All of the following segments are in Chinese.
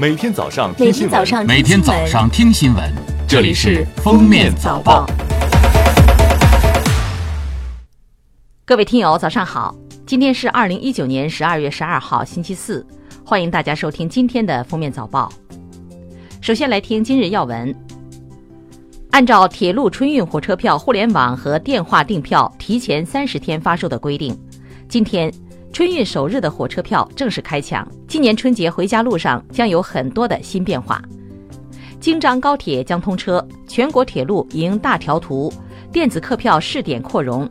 每天早上听新闻，每天早上听新闻，这里是《封面早报》。各位听友，早上好！今天是二零一九年十二月十二号，星期四，欢迎大家收听今天的《封面早报》。首先来听今日要闻。按照铁路春运火车票互联网和电话订票提前三十天发售的规定，今天春运首日的火车票正式开抢。今年春节回家路上将有很多的新变化。京张高铁将通车，全国铁路迎大调图，电子客票试点扩容。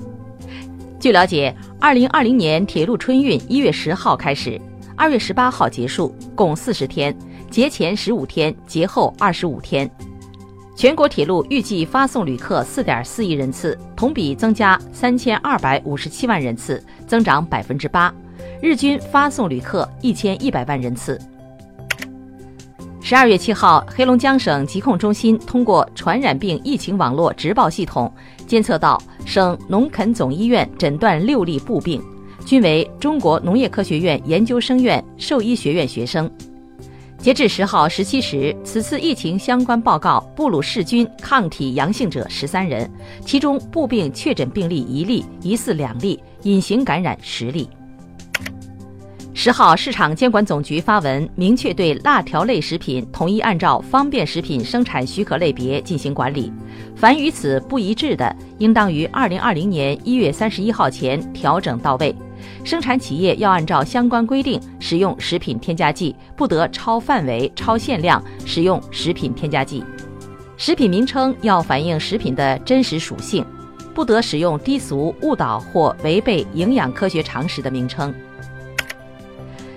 据了解，二零二零年铁路春运一月十号开始，二月十八号结束，共四十天，节前十五天，节后二十五天。全国铁路预计发送旅客四点四亿人次，同比增加三千二百五十七万人次，增长百分之八，日均发送旅客一千一百万人次。十二月七号，黑龙江省疾控中心通过传染病疫情网络直报系统监测到省农垦总医院诊断六例布病，均为中国农业科学院研究生院兽医学院学生。截至十号十七时，此次疫情相关报告布鲁氏菌抗体阳性者十三人，其中布病确诊病例一例，疑似两例，隐形感染十例。十号，市场监管总局发文明确对辣条类食品统一按照方便食品生产许可类别进行管理，凡与此不一致的，应当于二零二零年一月三十一号前调整到位。生产企业要按照相关规定使用食品添加剂，不得超范围、超限量使用食品添加剂。食品名称要反映食品的真实属性，不得使用低俗、误导或违背营养科学常识的名称。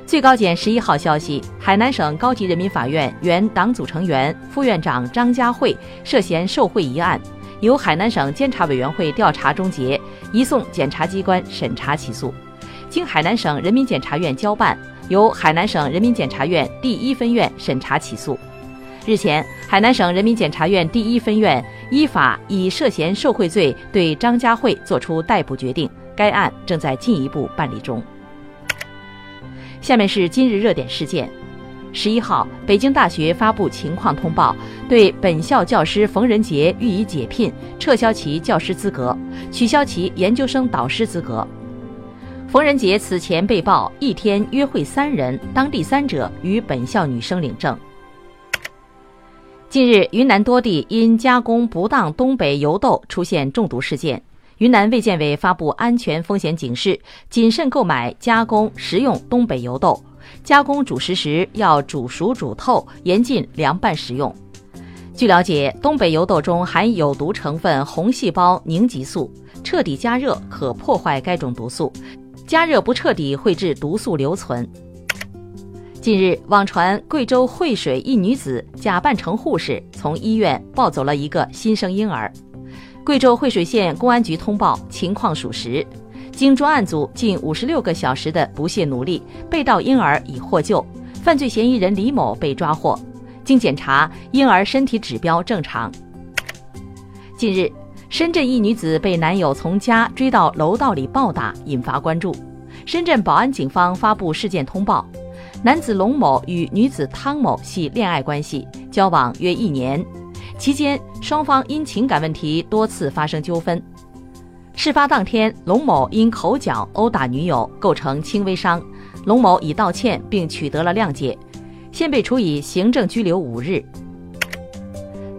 最高检十一号消息，海南省高级人民法院原党组成员、副院长张家慧涉嫌受贿一案，由海南省监察委员会调查终结，移送检察机关审查起诉。经海南省人民检察院交办，由海南省人民检察院第一分院审查起诉。日前，海南省人民检察院第一分院依法以涉嫌受贿罪对张家慧作出逮捕决定，该案正在进一步办理中。下面是今日热点事件：十一号，北京大学发布情况通报，对本校教师冯仁杰予以解聘，撤销其教师资格，取消其研究生导师资格。冯仁杰此前被曝一天约会三人，当第三者与本校女生领证。近日，云南多地因加工不当东北油豆出现中毒事件。云南卫健委发布安全风险警示，谨慎购买、加工、食用东北油豆。加工煮食时要煮熟煮透，严禁凉拌食用。据了解，东北油豆中含有毒成分红细胞凝集素，彻底加热可破坏该种毒素，加热不彻底会致毒素留存。近日，网传贵州惠水一女子假扮成护士，从医院抱走了一个新生婴儿。贵州惠水县公安局通报情况属实，经专案组近五十六个小时的不懈努力，被盗婴儿已获救，犯罪嫌疑人李某被抓获。经检查，婴儿身体指标正常。近日，深圳一女子被男友从家追到楼道里暴打，引发关注。深圳宝安警方发布事件通报。男子龙某与女子汤某系恋爱关系，交往约一年，期间双方因情感问题多次发生纠纷。事发当天，龙某因口角殴打女友，构成轻微伤，龙某已道歉并取得了谅解，现被处以行政拘留五日。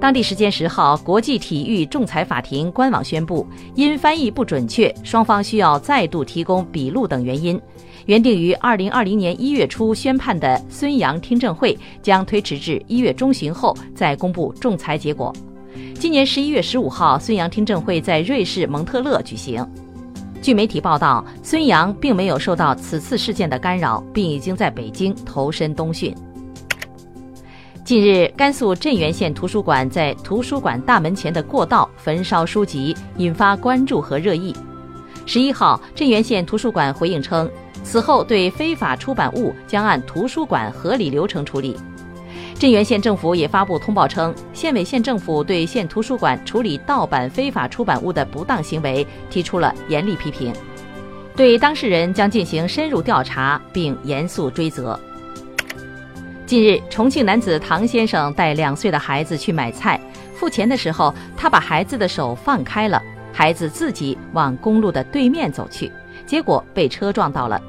当地时间十号，国际体育仲裁法庭官网宣布，因翻译不准确，双方需要再度提供笔录等原因。原定于二零二零年一月初宣判的孙杨听证会将推迟至一月中旬后再公布仲裁结果。今年十一月十五号，孙杨听证会在瑞士蒙特勒举行。据媒体报道，孙杨并没有受到此次事件的干扰，并已经在北京投身冬训。近日，甘肃镇原县图书馆在图书馆大门前的过道焚烧书籍，引发关注和热议。十一号，镇原县图书馆回应称，此后对非法出版物将按图书馆合理流程处理。镇原县政府也发布通报称，县委县政府对县图书馆处理盗版非法出版物的不当行为提出了严厉批评，对当事人将进行深入调查并严肃追责。近日，重庆男子唐先生带两岁的孩子去买菜，付钱的时候，他把孩子的手放开了，孩子自己往公路的对面走去，结果被车撞到了。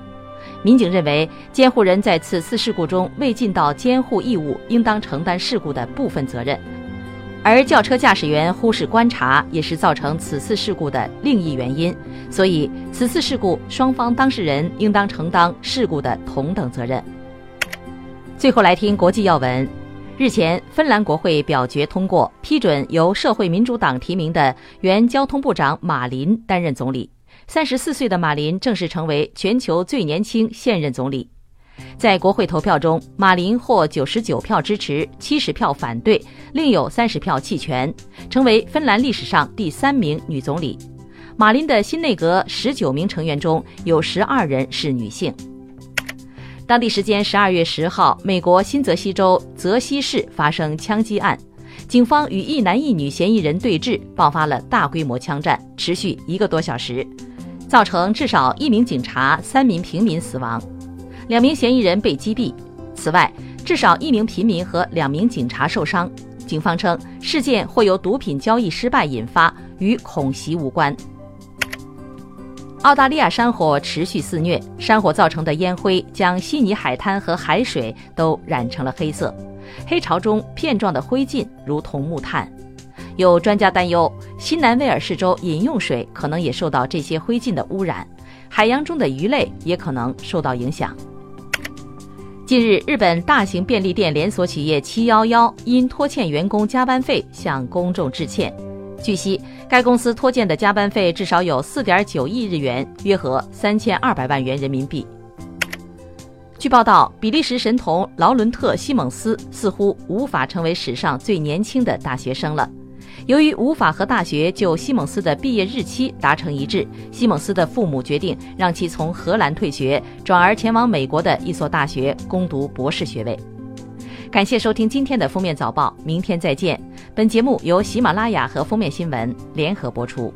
民警认为，监护人在此次事故中未尽到监护义务，应当承担事故的部分责任。而轿车驾驶员忽视观察，也是造成此次事故的另一原因。所以，此次事故双方当事人应当承担事故的同等责任。最后来听国际要闻。日前，芬兰国会表决通过批准由社会民主党提名的原交通部长马林担任总理。三十四岁的马林正式成为全球最年轻现任总理。在国会投票中，马林获九十九票支持，七十票反对，另有三十票弃权，成为芬兰历史上第三名女总理。马林的新内阁十九名成员中有十二人是女性。当地时间十二月十号，美国新泽西州泽西市发生枪击案，警方与一男一女嫌疑人对峙，爆发了大规模枪战，持续一个多小时，造成至少一名警察、三名平民死亡。两名嫌疑人被击毙。此外，至少一名平民和两名警察受伤。警方称，事件或由毒品交易失败引发，与恐袭无关。澳大利亚山火持续肆虐，山火造成的烟灰将悉尼海滩和海水都染成了黑色，黑潮中片状的灰烬如同木炭。有专家担忧，新南威尔士州饮用水可能也受到这些灰烬的污染，海洋中的鱼类也可能受到影响。近日，日本大型便利店连锁企业七幺幺因拖欠员工加班费向公众致歉。据悉，该公司拖欠的加班费至少有四点九亿日元，约合三千二百万元人民币。据报道，比利时神童劳伦特·西蒙斯似乎无法成为史上最年轻的大学生了。由于无法和大学就西蒙斯的毕业日期达成一致，西蒙斯的父母决定让其从荷兰退学，转而前往美国的一所大学攻读博士学位。感谢收听今天的封面早报，明天再见。本节目由喜马拉雅和封面新闻联合播出。